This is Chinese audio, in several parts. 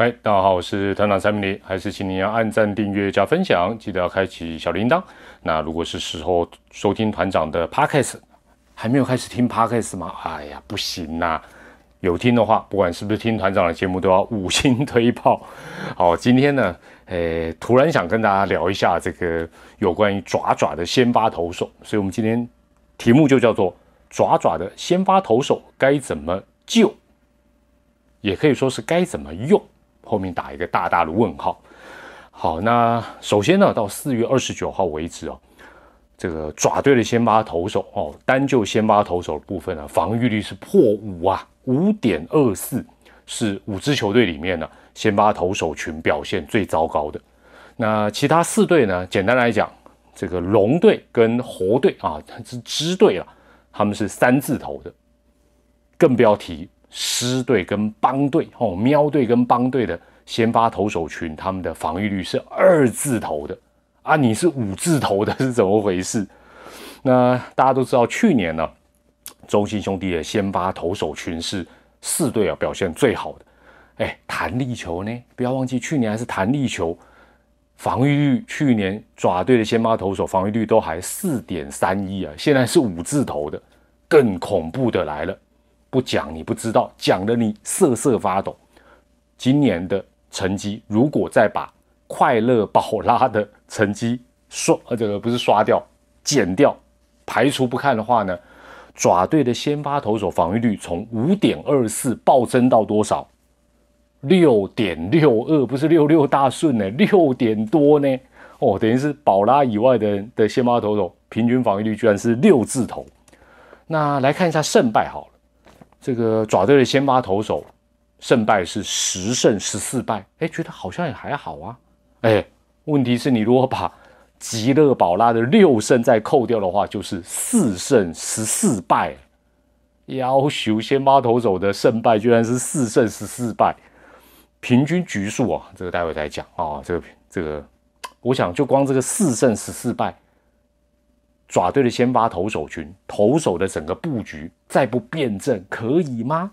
嗨，大家好，我是团长蔡明黎，还是请你要按赞、订阅、加分享，记得要开启小铃铛。那如果是时候收听团长的 podcast，还没有开始听 podcast 吗？哎呀，不行呐！有听的话，不管是不是听团长的节目，都要五星推炮。好，今天呢，诶，突然想跟大家聊一下这个有关于爪爪的先发投手，所以我们今天题目就叫做“爪爪的先发投手该怎么救”，也可以说是该怎么用。后面打一个大大的问号。好，那首先呢，到四月二十九号为止哦，这个爪队的先发投手哦，单就先发投手的部分呢，防御率是破五啊，五点二四，是五支球队里面呢，先发投手群表现最糟糕的。那其他四队呢，简单来讲，这个龙队跟猴队啊，是支队啊，他们是三字头的，更不要提。狮队跟邦队哦，喵队跟邦队的先发投手群，他们的防御率是二字头的啊！你是五字头的，是怎么回事？那大家都知道，去年呢，中信兄弟的先发投手群是四队啊表现最好的。哎，弹力球呢？不要忘记，去年还是弹力球，防御率去年爪队的先发投手防御率都还四点三一啊，现在是五字头的，更恐怖的来了。不讲你不知道，讲的你瑟瑟发抖。今年的成绩，如果再把快乐宝拉的成绩刷，呃，这个不是刷掉，减掉，排除不看的话呢，爪队的先发投手防御率从五点二四暴增到多少？六点六二，不是六六大顺呢，六点多呢。哦，等于是宝拉以外的的先发投手平均防御率居然是六字头。那来看一下胜败好了。这个爪队的先发投手胜败是十胜十四败，哎，觉得好像也还好啊。哎，问题是你如果把吉勒宝拉的六胜再扣掉的话，就是四胜十四败。要求先发投手的胜败居然是四胜十四败，平均局数啊，这个待会再讲啊。这个这个，我想就光这个四胜十四败。爪队的先发投手群，投手的整个布局再不辩证可以吗？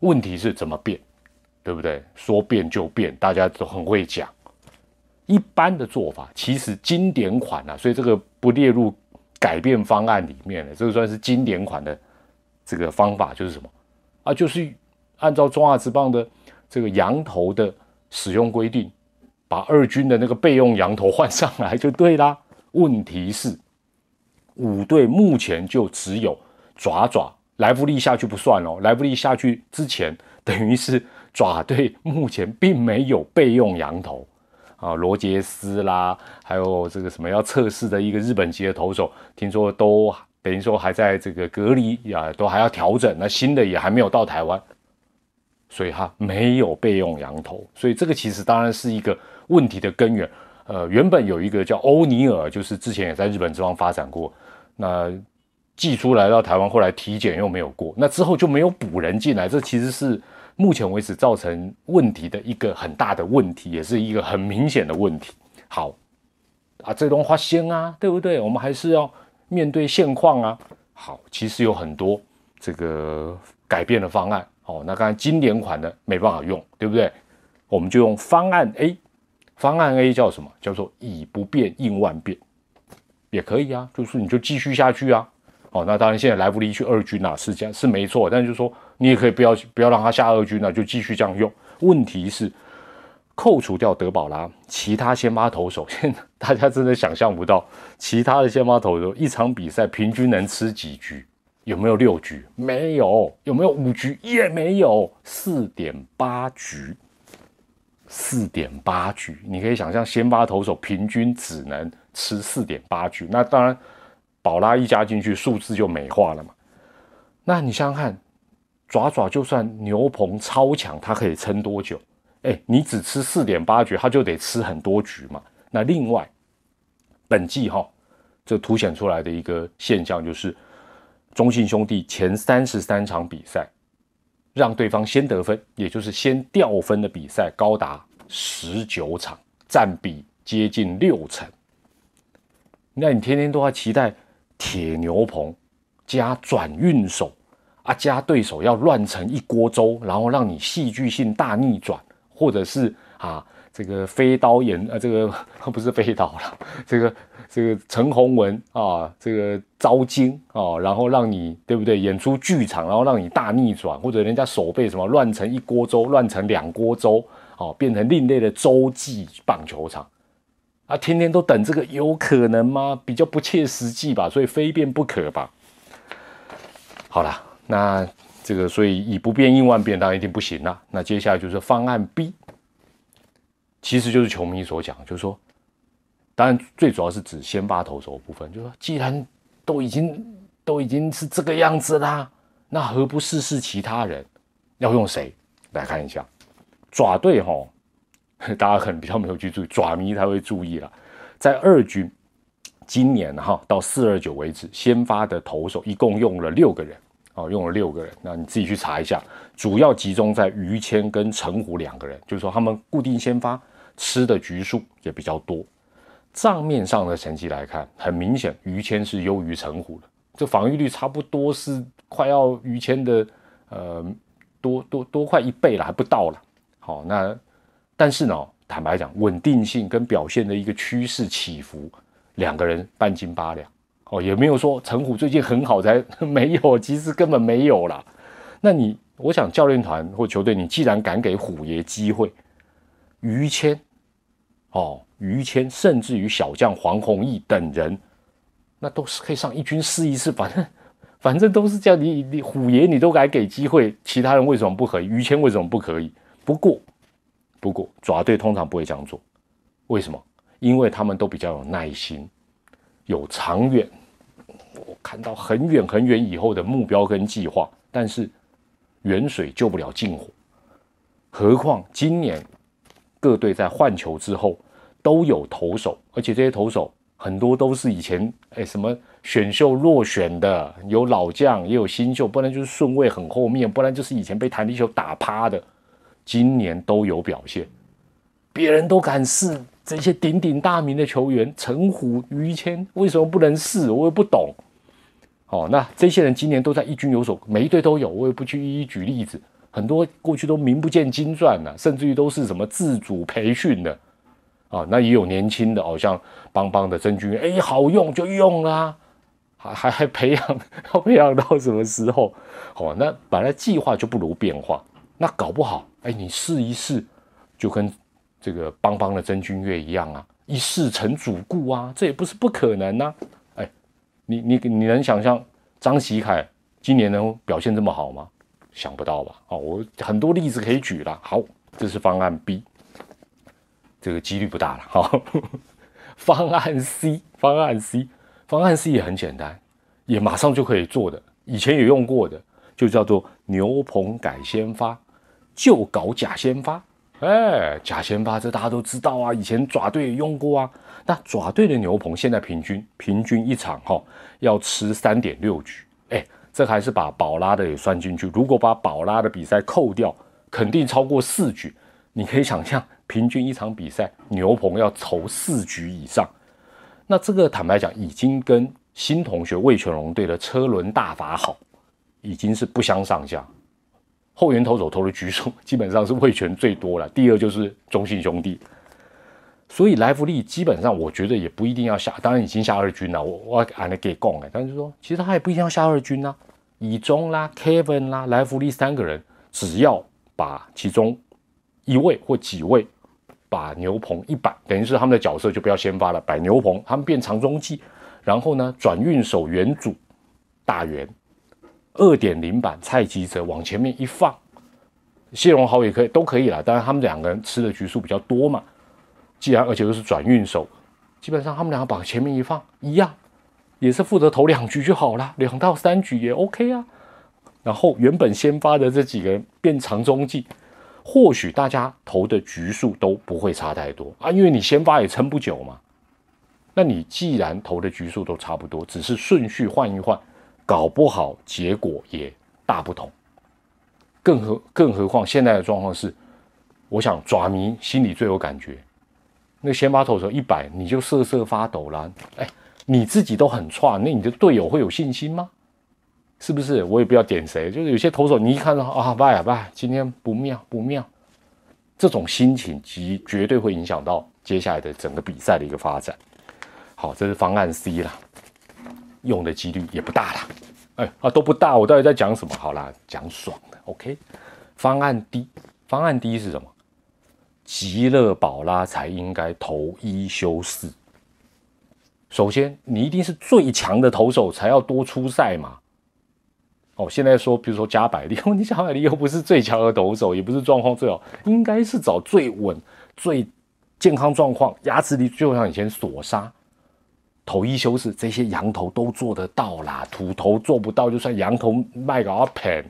问题是怎么变，对不对？说变就变，大家都很会讲。一般的做法其实经典款啊，所以这个不列入改变方案里面了。这个算是经典款的这个方法，就是什么啊？就是按照中华之棒的这个羊头的使用规定，把二军的那个备用羊头换上来就对啦。问题是。五队目前就只有爪爪莱弗利下去不算哦，莱弗利下去之前，等于是爪队目前并没有备用羊头啊，罗杰斯啦，还有这个什么要测试的一个日本籍的投手，听说都等于说还在这个隔离啊，都还要调整，那新的也还没有到台湾，所以他没有备用羊头，所以这个其实当然是一个问题的根源。呃，原本有一个叫欧尼尔，就是之前也在日本之方发展过。那寄出来到台湾，后来体检又没有过，那之后就没有补人进来，这其实是目前为止造成问题的一个很大的问题，也是一个很明显的问题。好啊，这东花先啊，对不对？我们还是要面对现况啊。好，其实有很多这个改变的方案。哦，那刚才经典款的没办法用，对不对？我们就用方案 A。方案 A 叫什么？叫做以不变应万变。也可以啊，就是你就继续下去啊。哦，那当然现在来不及去二军啊，是这样是没错。但是就说你也可以不要不要让他下二军了，就继续这样用。问题是扣除掉德保拉，其他先发投手，现大家真的想象不到，其他的先发投手一场比赛平均能吃几局？有没有六局？没有。有没有五局？也没有。四点八局，四点八局，你可以想象先发投手平均只能。吃四点八局，那当然，宝拉一加进去，数字就美化了嘛。那你想想看，爪爪就算牛棚超强，它可以撑多久？哎，你只吃四点八局，它就得吃很多局嘛。那另外，本季哈，这凸显出来的一个现象就是，中信兄弟前三十三场比赛，让对方先得分，也就是先掉分的比赛高达十九场，占比接近六成。那你天天都要期待铁牛棚加转运手啊，加对手要乱成一锅粥，然后让你戏剧性大逆转，或者是啊这个飞刀演啊这个不是飞刀了，这个这个陈洪文啊这个招精啊，然后让你对不对演出剧场，然后让你大逆转，或者人家手背什么乱成一锅粥，乱成两锅粥，哦变成另类的洲际棒球场。啊，天天都等这个，有可能吗？比较不切实际吧，所以非变不可吧。好了，那这个，所以以不变应万变，当然一定不行了。那接下来就是方案 B，其实就是球迷所讲，就是说，当然最主要是指先发投手部分，就是说，既然都已经都已经是这个样子啦，那何不试试其他人？要用谁来看一下？爪队哈。大家可能比较没有去注意，爪迷才会注意了。在二军今年哈到四二九为止，先发的投手一共用了六个人，哦，用了六个人。那你自己去查一下，主要集中在于谦跟陈虎两个人，就是说他们固定先发吃的局数也比较多。账面上的成绩来看，很明显于谦是优于陈虎的，这防御率差不多是快要于谦的呃多多多快一倍了，还不到了。好，那。但是呢，坦白讲，稳定性跟表现的一个趋势起伏，两个人半斤八两哦，也没有说陈虎最近很好才没有，其实根本没有啦。那你，我想教练团或球队，你既然敢给虎爷机会，于谦哦，于谦，甚至于小将黄宏毅等人，那都是可以上一军试一试，反正 反正都是叫你你虎爷你都敢给机会，其他人为什么不可以？于谦为什么不可以？不过。不过爪队通常不会这样做，为什么？因为他们都比较有耐心，有长远，我看到很远很远以后的目标跟计划。但是远水救不了近火，何况今年各队在换球之后都有投手，而且这些投手很多都是以前哎什么选秀落选的，有老将也有新秀，不然就是顺位很后面，不然就是以前被弹力球打趴的。今年都有表现，别人都敢试这些鼎鼎大名的球员，陈虎、于谦为什么不能试？我也不懂。哦，那这些人今年都在一军有所，每一队都有，我也不去一一举例子。很多过去都名不见经传的，甚至于都是什么自主培训的。啊，那也有年轻的，好像邦邦的曾军，哎，好用就用啦，还还还培养，要培养到什么时候？哦，那本来计划就不如变化。那搞不好，哎，你试一试，就跟这个邦邦的曾君越一样啊，一试成主顾啊，这也不是不可能呐。哎，你你你能想象张喜凯今年能表现这么好吗？想不到吧？哦，我很多例子可以举了。好，这是方案 B，这个几率不大了。好，方案 C，方案 C，方案 C 也很简单，也马上就可以做的，以前也用过的，就叫做牛棚改先发。就搞假先发，哎，假先发这大家都知道啊，以前爪队也用过啊。那爪队的牛棚现在平均平均一场哈要吃三点六局，哎，这还是把宝拉的也算进去。如果把宝拉的比赛扣掉，肯定超过四局。你可以想象，平均一场比赛牛棚要投四局以上。那这个坦白讲，已经跟新同学魏全龙队的车轮大法好，已经是不相上下。后援投手投的局数 基本上是魏权最多了，第二就是中信兄弟，所以莱弗利基本上我觉得也不一定要下，当然已经下二军了，我我按的给供哎，但是说其实他也不一定要下二军呐，以中啦、Kevin 啦、莱弗利三个人，只要把其中一位或几位把牛棚一摆，等于是他们的角色就不要先发了，摆牛棚，他们变长中继，然后呢转运手原主大圆。二点零版蔡吉泽往前面一放，谢荣豪也可以，都可以了。当然他们两个人吃的局数比较多嘛。既然而且又是转运手，基本上他们两个把前面一放，一样也是负责投两局就好了，两到三局也 OK 啊。然后原本先发的这几个人变长中继，或许大家投的局数都不会差太多啊，因为你先发也撑不久嘛。那你既然投的局数都差不多，只是顺序换一换。搞不好结果也大不同，更何更何况现在的状况是，我想爪迷心里最有感觉，那先发投手一百你就瑟瑟发抖啦，哎，你自己都很差，那你的队友会有信心吗？是不是？我也不要点谁，就是有些投手你一看到啊，拜啊拜，今天不妙不妙，这种心情极绝对会影响到接下来的整个比赛的一个发展。好，这是方案 C 啦，用的几率也不大啦。哎啊都不大，我到底在讲什么？好啦，讲爽的。OK，方案 D，方案 D 是什么？吉勒宝拉才应该投一休四。首先，你一定是最强的投手才要多出赛嘛。哦，现在说，比如说加百利，你加百利又不是最强的投手，也不是状况最好，应该是找最稳、最健康状况、牙齿力就像以前锁杀、投一休四这些羊头都做得到啦。土头做不到，就算羊头卖个阿平，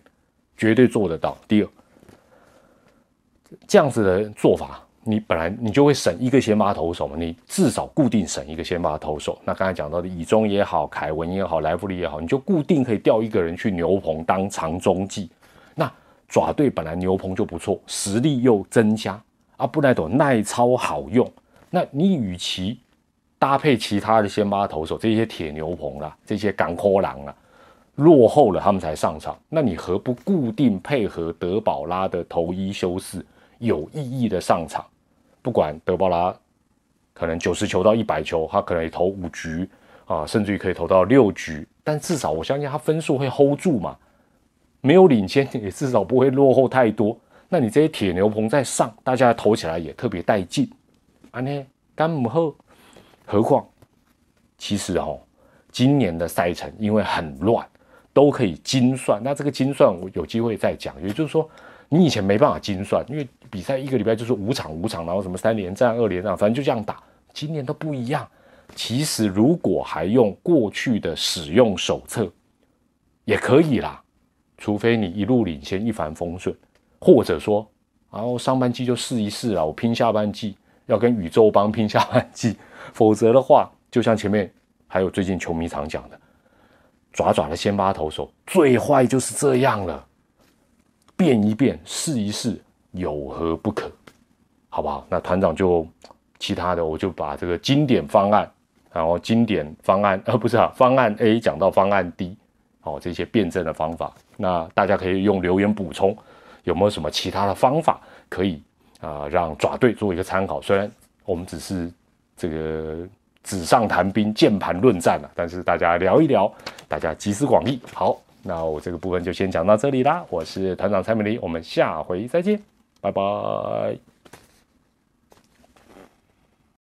绝对做得到。第二，这样子的做法。你本来你就会省一个先发投手嘛，你至少固定省一个先发投手。那刚才讲到的以中也好，凯文也好，莱弗利也好，你就固定可以调一个人去牛棚当长中继。那爪队本来牛棚就不错，实力又增加啊，布奈朵耐操好用。那你与其搭配其他的先发投手，这些铁牛棚啦，这些港科狼啦，落后了他们才上场，那你何不固定配合德保拉的投一休四，有意义的上场？不管德保拉可能九十球到一百球，他可能投五局啊，甚至于可以投到六局，但至少我相信他分数会 hold 住嘛，没有领先也至少不会落后太多。那你这些铁牛棚在上，大家投起来也特别带劲。安呢，干母后，何况其实哦，今年的赛程因为很乱，都可以精算。那这个精算我有机会再讲，也就是说。你以前没办法精算，因为比赛一个礼拜就是五场五场，然后什么三连战、二连战，反正就这样打。今年都不一样。其实如果还用过去的使用手册，也可以啦。除非你一路领先、一帆风顺，或者说，然后上半季就试一试啊，我拼下半季，要跟宇宙帮拼下半季。否则的话，就像前面还有最近球迷常讲的，爪爪的先发投手最坏就是这样了。变一变，试一试，有何不可？好不好？那团长就其他的，我就把这个经典方案，然后经典方案，呃，不是啊，方案 A 讲到方案 D，哦，这些辩证的方法，那大家可以用留言补充，有没有什么其他的方法可以啊，让爪队做一个参考？虽然我们只是这个纸上谈兵、键盘论战了，但是大家聊一聊，大家集思广益，好。那我这个部分就先讲到这里啦，我是团长蔡美玲，我们下回再见，拜拜。